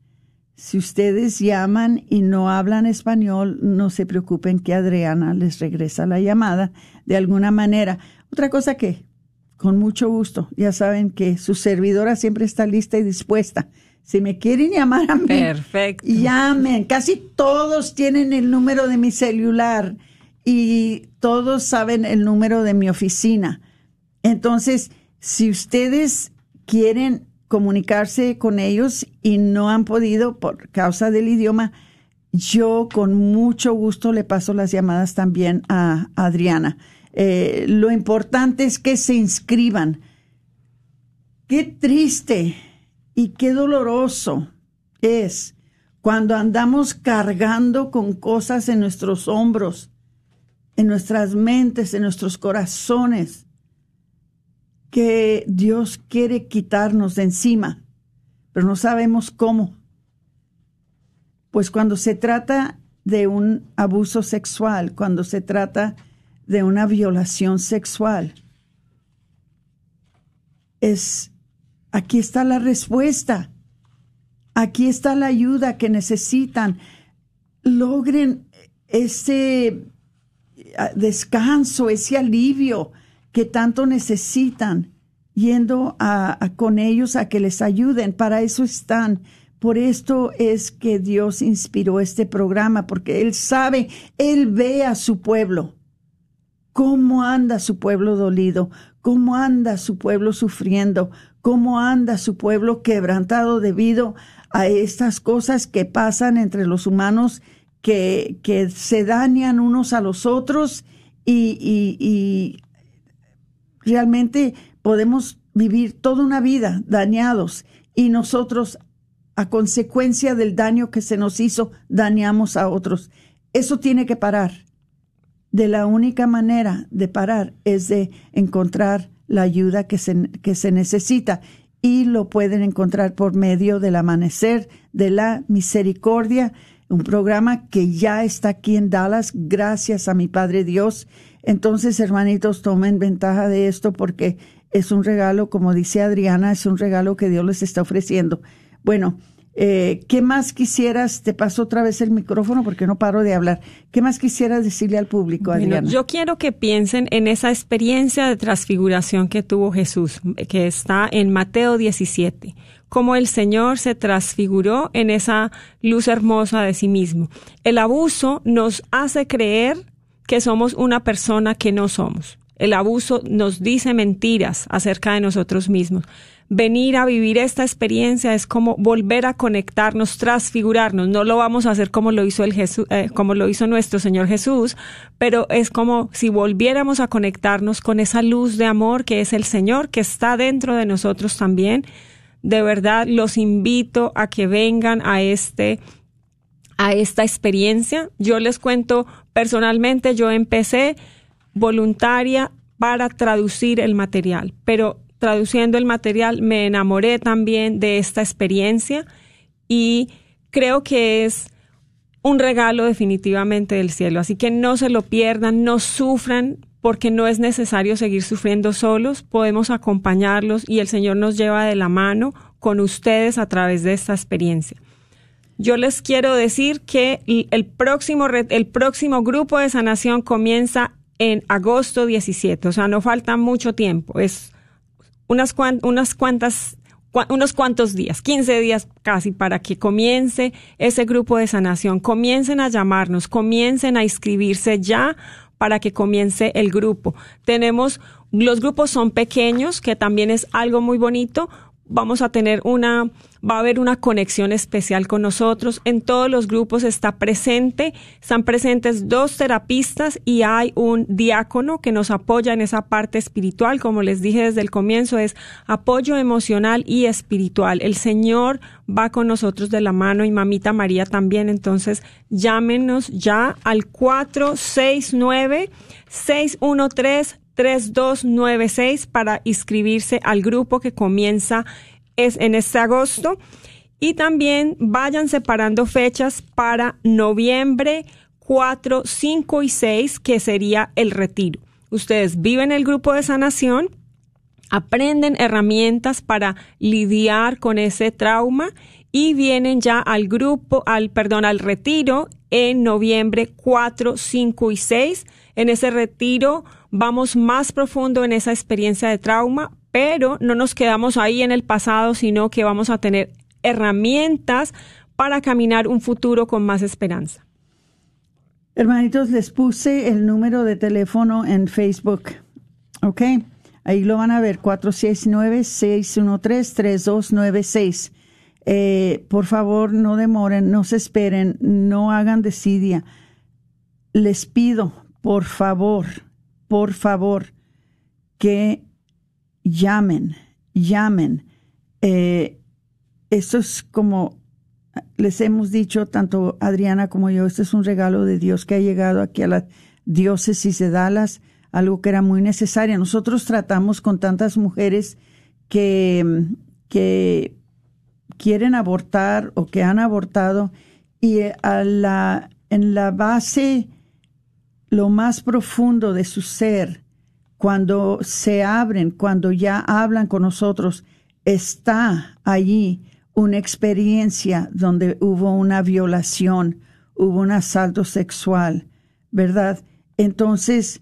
Si ustedes llaman y no hablan español, no se preocupen que Adriana les regresa la llamada de alguna manera. Otra cosa que, con mucho gusto, ya saben que su servidora siempre está lista y dispuesta. Si me quieren llamar a mí, Perfecto. llamen. Casi todos tienen el número de mi celular y todos saben el número de mi oficina. Entonces, si ustedes quieren comunicarse con ellos y no han podido por causa del idioma, yo con mucho gusto le paso las llamadas también a Adriana. Eh, lo importante es que se inscriban. Qué triste y qué doloroso es cuando andamos cargando con cosas en nuestros hombros, en nuestras mentes, en nuestros corazones que Dios quiere quitarnos de encima, pero no sabemos cómo. Pues cuando se trata de un abuso sexual, cuando se trata de una violación sexual, es aquí está la respuesta. Aquí está la ayuda que necesitan. Logren ese ah, descanso, ese alivio que tanto necesitan, yendo con ellos a que les ayuden. Para eso están. Por esto es que Dios inspiró este programa, porque Él sabe, Él ve a su pueblo. ¿Cómo anda su pueblo dolido? ¿Cómo anda su pueblo sufriendo? ¿Cómo anda su pueblo quebrantado debido a estas cosas que pasan entre los humanos que, que se dañan unos a los otros y, y realmente podemos vivir toda una vida dañados y nosotros, a consecuencia del daño que se nos hizo, dañamos a otros. Eso tiene que parar. De la única manera de parar es de encontrar la ayuda que se, que se necesita y lo pueden encontrar por medio del amanecer de la misericordia, un programa que ya está aquí en Dallas gracias a mi Padre Dios entonces, hermanitos, tomen ventaja de esto porque es un regalo, como dice Adriana, es un regalo que Dios les está ofreciendo. Bueno, eh, ¿qué más quisieras? Te paso otra vez el micrófono porque no paro de hablar. ¿Qué más quisieras decirle al público, Adriana? yo quiero que piensen en esa experiencia de transfiguración que tuvo Jesús, que está en Mateo 17 cómo el Señor se transfiguró en esa luz hermosa de sí mismo. El abuso nos hace creer que somos una persona que no somos. El abuso nos dice mentiras acerca de nosotros mismos. Venir a vivir esta experiencia es como volver a conectarnos, transfigurarnos. No lo vamos a hacer como lo hizo el Jesús, eh, como lo hizo nuestro Señor Jesús, pero es como si volviéramos a conectarnos con esa luz de amor que es el Señor, que está dentro de nosotros también. De verdad, los invito a que vengan a este a esta experiencia. Yo les cuento personalmente, yo empecé voluntaria para traducir el material, pero traduciendo el material me enamoré también de esta experiencia y creo que es un regalo definitivamente del cielo. Así que no se lo pierdan, no sufran porque no es necesario seguir sufriendo solos, podemos acompañarlos y el Señor nos lleva de la mano con ustedes a través de esta experiencia. Yo les quiero decir que el próximo, el próximo grupo de sanación comienza en agosto 17, o sea, no falta mucho tiempo, es unas, unas cuantas unos cuantos días, 15 días casi, para que comience ese grupo de sanación. Comiencen a llamarnos, comiencen a inscribirse ya para que comience el grupo. Tenemos, los grupos son pequeños, que también es algo muy bonito. Vamos a tener una, va a haber una conexión especial con nosotros. En todos los grupos está presente, están presentes dos terapistas y hay un diácono que nos apoya en esa parte espiritual. Como les dije desde el comienzo, es apoyo emocional y espiritual. El Señor va con nosotros de la mano y mamita María también. Entonces, llámenos ya al 469 613 3296 para inscribirse al grupo que comienza es en este agosto. Y también vayan separando fechas para noviembre 4, 5 y 6, que sería el retiro. Ustedes viven el grupo de sanación, aprenden herramientas para lidiar con ese trauma y vienen ya al grupo, al perdón, al retiro en noviembre 4, 5 y 6. En ese retiro vamos más profundo en esa experiencia de trauma, pero no nos quedamos ahí en el pasado, sino que vamos a tener herramientas para caminar un futuro con más esperanza. Hermanitos, les puse el número de teléfono en Facebook. ¿Ok? Ahí lo van a ver, 469-613-3296. Eh, por favor, no demoren, no se esperen, no hagan desidia. Les pido, por favor, por favor, que llamen, llamen. Eh, esto es como les hemos dicho, tanto Adriana como yo, este es un regalo de Dios que ha llegado aquí a la diócesis de Dallas, algo que era muy necesario. Nosotros tratamos con tantas mujeres que, que quieren abortar o que han abortado y a la, en la base, lo más profundo de su ser, cuando se abren, cuando ya hablan con nosotros, está allí una experiencia donde hubo una violación, hubo un asalto sexual, ¿verdad? Entonces,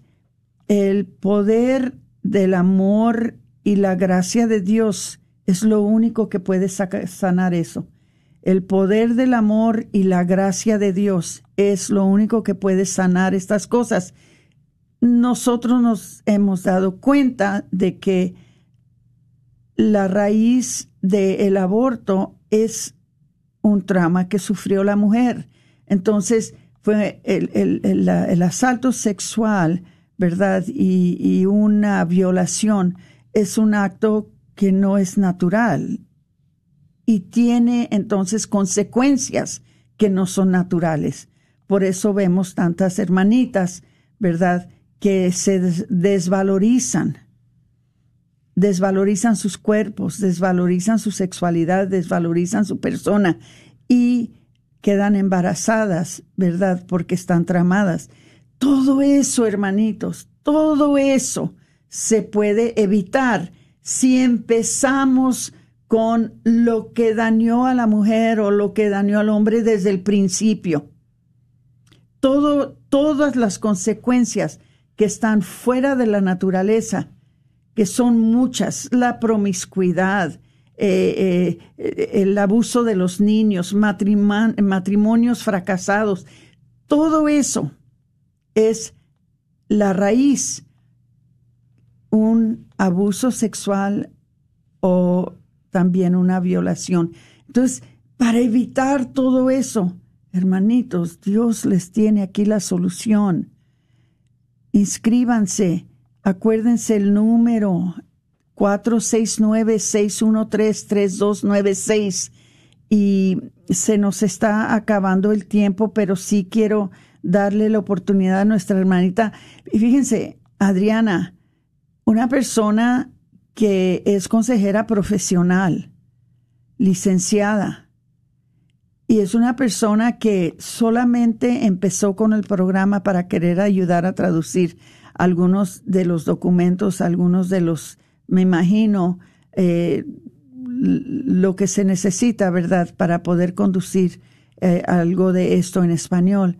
el poder del amor y la gracia de Dios es lo único que puede sanar eso. El poder del amor y la gracia de Dios es lo único que puede sanar estas cosas nosotros nos hemos dado cuenta de que la raíz del aborto es un trauma que sufrió la mujer. Entonces, fue el, asalto sexual, ¿verdad? Y, y, una violación es un acto que no es natural y tiene entonces consecuencias que no son naturales. Por eso vemos tantas hermanitas, ¿verdad? que se desvalorizan, desvalorizan sus cuerpos, desvalorizan su sexualidad, desvalorizan su persona y quedan embarazadas, ¿verdad? Porque están tramadas. Todo eso, hermanitos, todo eso se puede evitar si empezamos con lo que dañó a la mujer o lo que dañó al hombre desde el principio. Todo, todas las consecuencias que están fuera de la naturaleza, que son muchas, la promiscuidad, eh, eh, el abuso de los niños, matrimonios fracasados, todo eso es la raíz, un abuso sexual o también una violación. Entonces, para evitar todo eso, hermanitos, Dios les tiene aquí la solución inscríbanse, acuérdense el número 469-613-3296 y se nos está acabando el tiempo, pero sí quiero darle la oportunidad a nuestra hermanita. Y fíjense, Adriana, una persona que es consejera profesional, licenciada, y es una persona que solamente empezó con el programa para querer ayudar a traducir algunos de los documentos, algunos de los, me imagino, eh, lo que se necesita, ¿verdad?, para poder conducir eh, algo de esto en español.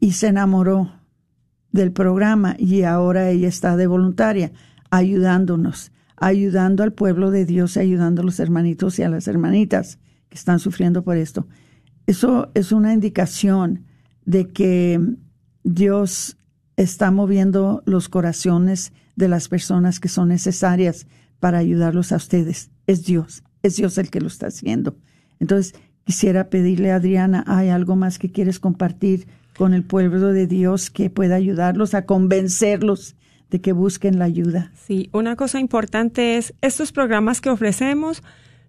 Y se enamoró del programa y ahora ella está de voluntaria ayudándonos, ayudando al pueblo de Dios, ayudando a los hermanitos y a las hermanitas que están sufriendo por esto. Eso es una indicación de que Dios está moviendo los corazones de las personas que son necesarias para ayudarlos a ustedes. Es Dios, es Dios el que lo está haciendo. Entonces, quisiera pedirle a Adriana, ¿hay algo más que quieres compartir con el pueblo de Dios que pueda ayudarlos a convencerlos de que busquen la ayuda? Sí, una cosa importante es, estos programas que ofrecemos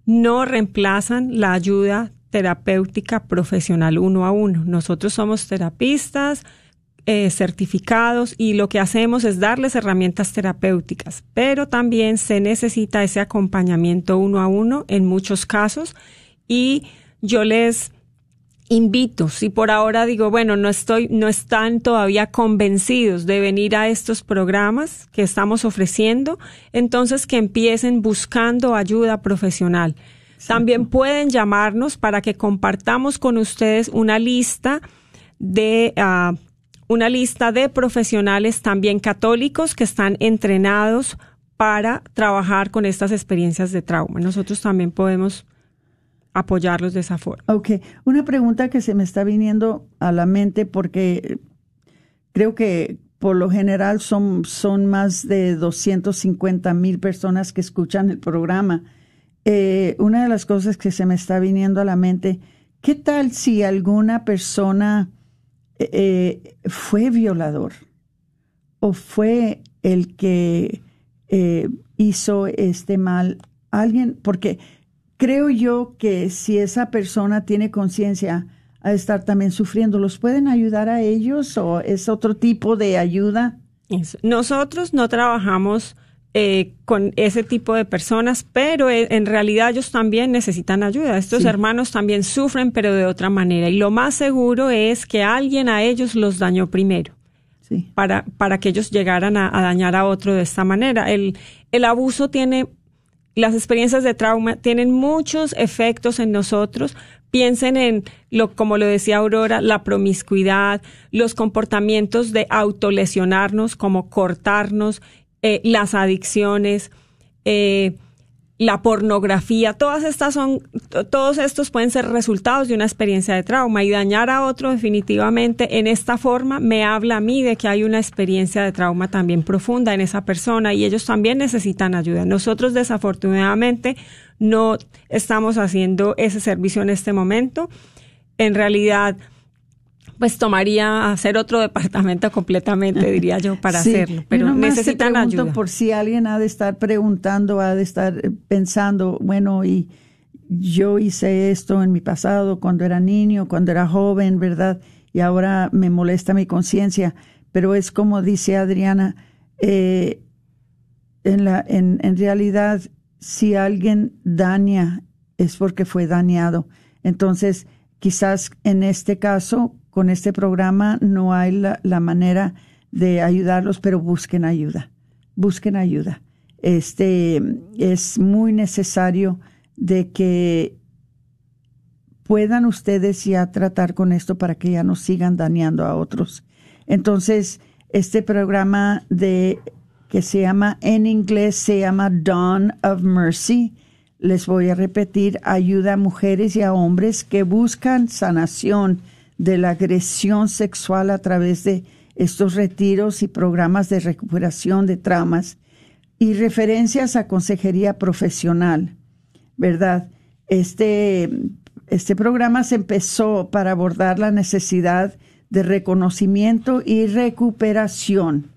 no reemplazan la ayuda terapéutica profesional uno a uno. Nosotros somos terapistas, eh, certificados y lo que hacemos es darles herramientas terapéuticas, pero también se necesita ese acompañamiento uno a uno en muchos casos y yo les invito, si por ahora digo, bueno, no estoy, no están todavía convencidos de venir a estos programas que estamos ofreciendo, entonces que empiecen buscando ayuda profesional. También pueden llamarnos para que compartamos con ustedes una lista de uh, una lista de profesionales también católicos que están entrenados para trabajar con estas experiencias de trauma. Nosotros también podemos apoyarlos de esa forma. Ok, una pregunta que se me está viniendo a la mente porque creo que por lo general son, son más de 250 mil personas que escuchan el programa. Eh, una de las cosas que se me está viniendo a la mente, ¿qué tal si alguna persona eh, fue violador o fue el que eh, hizo este mal alguien, porque creo yo que si esa persona tiene conciencia a estar también sufriendo, ¿los pueden ayudar a ellos o es otro tipo de ayuda? Nosotros no trabajamos eh, con ese tipo de personas, pero en realidad ellos también necesitan ayuda. Estos hermanos también sufren, pero de otra manera. Y lo más seguro es que alguien a ellos los dañó primero. Para, para que ellos llegaran a, dañar a otro de esta manera. El, el abuso tiene, las experiencias de trauma tienen muchos efectos en nosotros. Piensen en lo, como lo decía Aurora, la promiscuidad, los comportamientos de autolesionarnos, como cortarnos, eh, las adicciones, eh, la pornografía, todas estas son, todos estos pueden ser resultados de una experiencia de trauma y dañar a otro definitivamente en esta forma me habla a mí de que hay una experiencia de trauma también profunda en esa persona y ellos también necesitan ayuda. Nosotros desafortunadamente no estamos haciendo ese servicio en este momento. En realidad, pues tomaría hacer otro departamento completamente, diría yo, para hacerlo. Pero necesitan ayuda. Por si alguien ha de estar preguntando, ha de estar eh, pensando, bueno, y yo hice esto en mi pasado, cuando era niño, cuando era joven, ¿verdad? Y ahora me molesta mi conciencia. Pero es como dice Adriana, eh, en, la, en, en realidad, si alguien daña, es porque fue dañado. Entonces, quizás en este caso, con este programa no hay la, manera de ayudarlos, pero busquen ayuda, busquen ayuda. Este es muy necesario de que puedan ustedes ya tratar con esto para que ya no sigan dañando a otros. Entonces, este programa de que se llama en inglés se llama Dawn of Mercy. Les voy a repetir, ayuda a mujeres y a hombres que buscan sanación de la agresión sexual a través de estos retiros y programas de recuperación de traumas y referencias a consejería profesional, ¿verdad? Este, este programa se empezó para abordar la necesidad de reconocimiento y recuperación.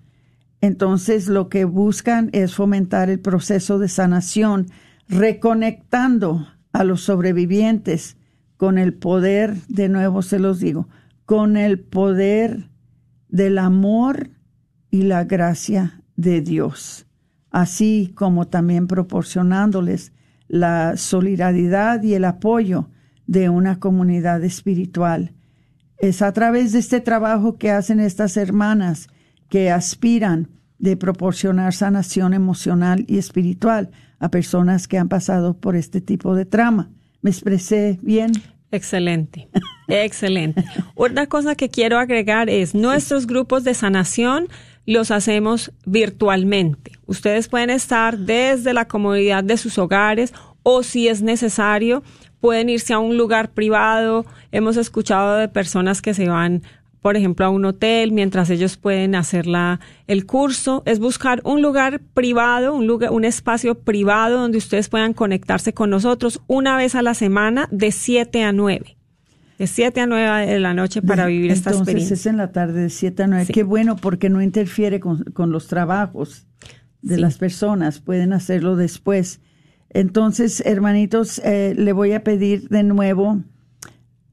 Entonces, lo que buscan es fomentar el proceso de sanación, reconectando a los sobrevivientes con el poder, de nuevo se los digo, con el poder del amor y la gracia de Dios. así como también proporcionándoles la solidaridad y el apoyo de una comunidad espiritual. Es a través de este trabajo que hacen estas hermanas que aspiran de proporcionar sanación emocional y espiritual a personas que han pasado por este tipo de trama. ¿Me expresé bien? Excelente, excelente. Otra cosa que quiero agregar es nuestros grupos de sanación los hacemos virtualmente. Ustedes pueden estar desde la comodidad de sus hogares o si es necesario, pueden irse a un lugar privado. Hemos escuchado de personas que se van, por ejemplo, a un hotel mientras ellos pueden hacer la, el curso. Es buscar un lugar privado, un lugar, un espacio privado donde ustedes puedan conectarse con nosotros una vez a la semana de 7 a 9 de 7 a 9 de la noche para vivir esta experiencia. Entonces es en la tarde de 7 a 9. Qué bueno porque no interfiere con, los trabajos de las personas, pueden hacerlo después. Entonces, hermanitos, eh, le voy a pedir de nuevo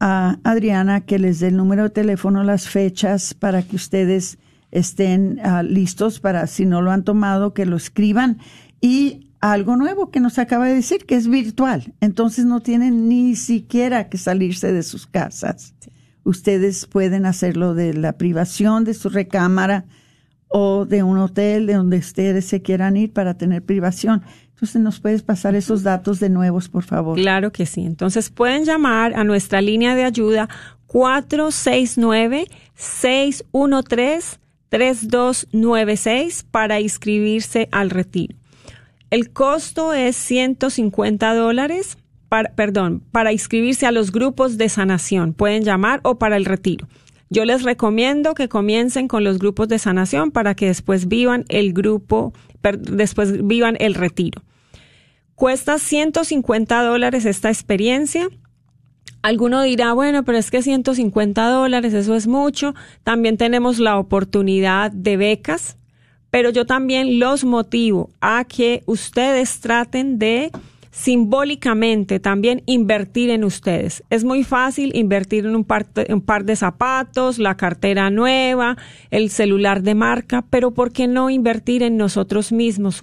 a Adriana que les dé el número de teléfono, las fechas para que ustedes estén ah, listos para, si no lo han tomado, que lo escriban. Y algo nuevo que nos acaba de decir, que es virtual. Entonces no tienen ni siquiera que salirse de sus casas. Ustedes pueden hacerlo de la privación de su recámara o de un hotel de donde ustedes se quieran ir para tener privación. Entonces, ¿nos puedes pasar esos datos de nuevos, por favor? Claro que sí. Entonces, pueden llamar a nuestra línea de ayuda 469-613-3296 para inscribirse al retiro. El costo es 150 dólares, para, perdón, para inscribirse a los grupos de sanación. Pueden llamar o para el retiro. Yo les recomiendo que comiencen con los grupos de sanación para que después vivan el grupo, después vivan el retiro. Cuesta 150 dólares esta experiencia. Alguno dirá, bueno, pero es que 150 dólares, eso es mucho. También tenemos la oportunidad de becas pero yo también los motivo a que ustedes traten de simbólicamente también invertir en ustedes. Es muy fácil invertir en un par, de zapatos, la cartera nueva, el celular de marca, pero ¿por qué no invertir en nosotros mismos?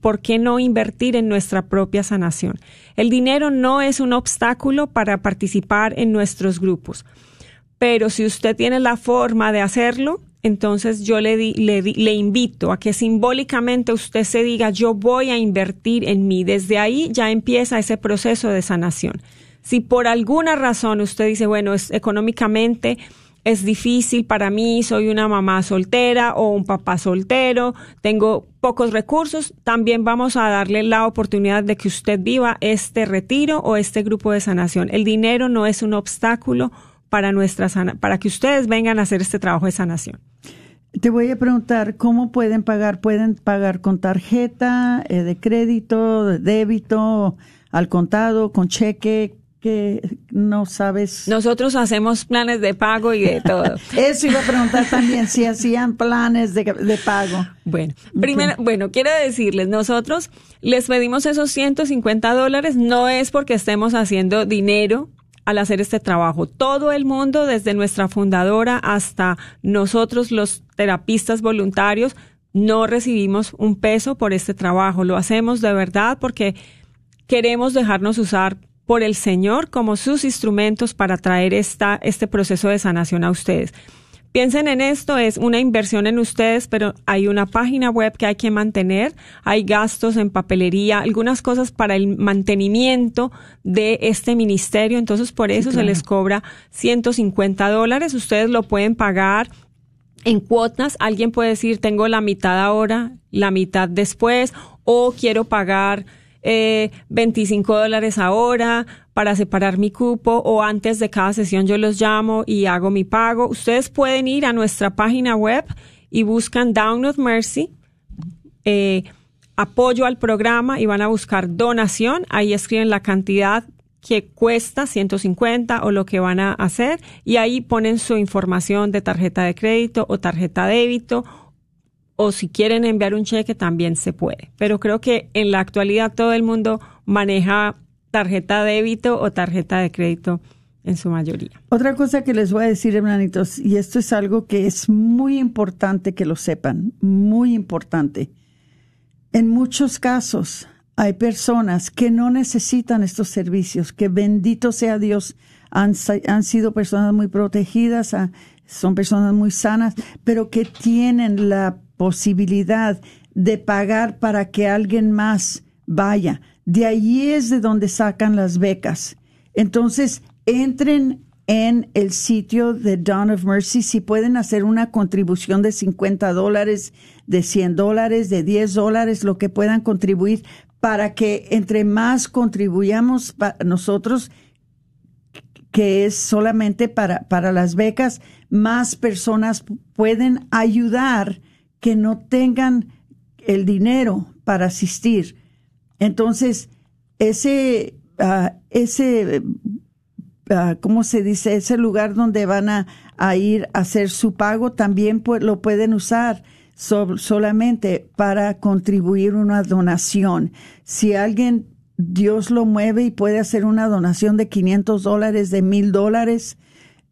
¿Por qué no invertir en nuestra propia sanación? El dinero no es un obstáculo para participar en nuestros grupos, pero si usted tiene la forma de hacerlo, entonces yo le, le, le, invito a que simbólicamente usted se diga, yo voy a invertir en mí. Desde ahí ya empieza ese proceso de sanación. Si por alguna razón usted dice, bueno, es, económicamente es difícil para mí, soy una mamá soltera o un papá soltero, tengo pocos recursos, también vamos a darle la oportunidad de que usted viva este retiro o este grupo de sanación. El dinero no es un obstáculo para, nuestra para que ustedes vengan a hacer este trabajo de sanación. Te voy a preguntar, ¿cómo pueden pagar? ¿Pueden pagar con tarjeta eh, de crédito, de débito, al contado, con cheque? que no sabes. Nosotros hacemos planes de pago y de todo. Eso iba a preguntar también, si hacían planes de, de pago. Bueno, primero, bueno, quiero decirles, nosotros les pedimos esos 150 dólares, no es porque estemos haciendo dinero al hacer este trabajo. Todo el mundo, desde nuestra fundadora hasta nosotros los terapistas voluntarios, no recibimos un peso por este trabajo. Lo hacemos de verdad porque queremos dejarnos usar por el Señor como sus instrumentos para traer esta, este proceso de sanación a ustedes. Piensen en esto, es una inversión en ustedes, pero hay una página web que hay que mantener, hay gastos en papelería, algunas cosas para el mantenimiento de este ministerio, entonces por eso se les cobra 150 dólares, ustedes lo pueden pagar en cuotas, alguien puede decir tengo la mitad ahora, la mitad después, o quiero pagar eh, 25 dólares ahora para separar mi cupo o antes de cada sesión yo los llamo y hago mi pago. Ustedes pueden ir a nuestra página web y buscan Download Mercy, eh, apoyo al programa y van a buscar donación. Ahí escriben la cantidad que cuesta 150 o lo que van a hacer y ahí ponen su información de tarjeta de crédito o tarjeta débito o si quieren enviar un cheque también se puede. Pero creo que en la actualidad todo el mundo maneja tarjeta de débito o tarjeta de crédito en su mayoría. Otra cosa que les voy a decir, hermanitos, y esto es algo que es muy importante que lo sepan, muy importante. en muchos casos hay personas que no necesitan estos servicios, que bendito sea Dios, han, han sido personas muy protegidas, son personas muy sanas, pero que tienen la posibilidad de pagar para que alguien más vaya. De allí es de donde sacan las becas. Entonces, entren en el sitio de Dawn of Mercy si pueden hacer una contribución de 50 dólares, de 100 dólares, de 10 dólares, lo que puedan contribuir para que entre más contribuyamos nosotros, que es solamente para, para las becas, más personas pueden ayudar que no tengan el dinero para asistir. Entonces, ese, uh, ese, uh, ¿cómo se dice? Ese lugar donde van a, ir a hacer su pago también lo pueden usar solamente para contribuir una donación. Si alguien, Dios lo mueve y puede hacer una donación de 500 dólares, de mil dólares,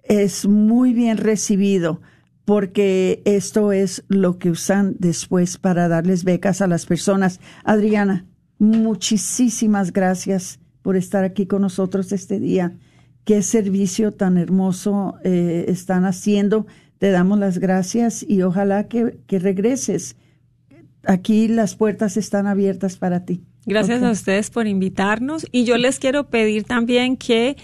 es muy bien recibido porque esto es lo que usan después para darles becas a las personas. Adriana, muchísimas gracias por estar aquí con nosotros este día. Qué servicio tan hermoso eh, están haciendo. Te damos las gracias y ojalá que, regreses. Aquí las puertas están abiertas para ti. Gracias a ustedes por invitarnos y yo les quiero pedir también que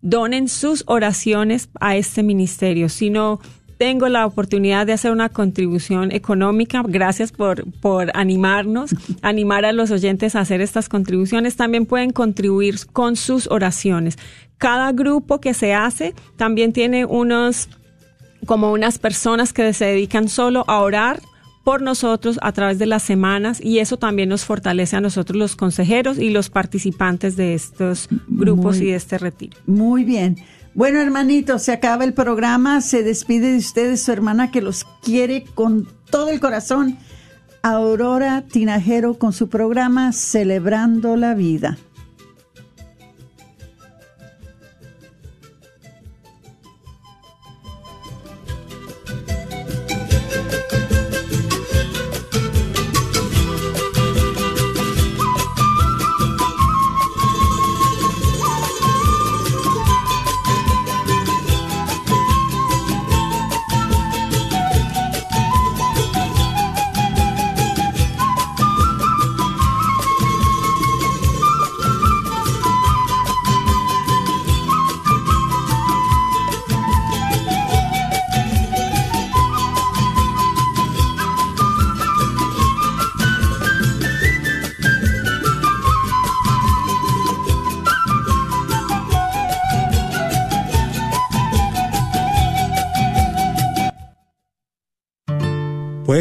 donen sus oraciones a este ministerio. Si no tengo la oportunidad de hacer una contribución económica. Gracias por, por animarnos, animar a los oyentes a hacer estas contribuciones. También pueden contribuir con sus oraciones. Cada grupo que se hace también tiene unos, como unas personas que se dedican solo a orar por nosotros a través de las semanas y eso también nos fortalece a nosotros los consejeros y los participantes de estos grupos y de este retiro. Muy bien. Bueno, hermanitos, se acaba el programa. Se despide de ustedes su hermana que los quiere con todo el corazón. Aurora Tinajero con su programa Celebrando la Vida.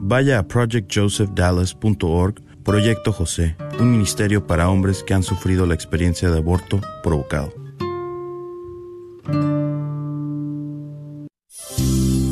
vaya a projectjosephdallas.org Proyecto José, un ministerio para hombres que han sufrido la experiencia de aborto provocado.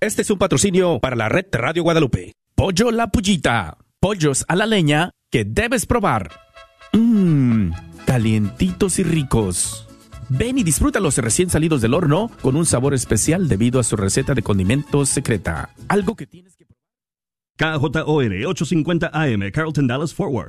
Este es un patrocinio para la red Radio Guadalupe. Pollo La Pullita. Pollos a la leña que debes probar. Mmm calientitos y ricos. Ven y disfrútalos recién salidos del horno con un sabor especial debido a su receta de condimentos secreta. Algo que tienes que KJOR 850 AM, Carlton Dallas Forward.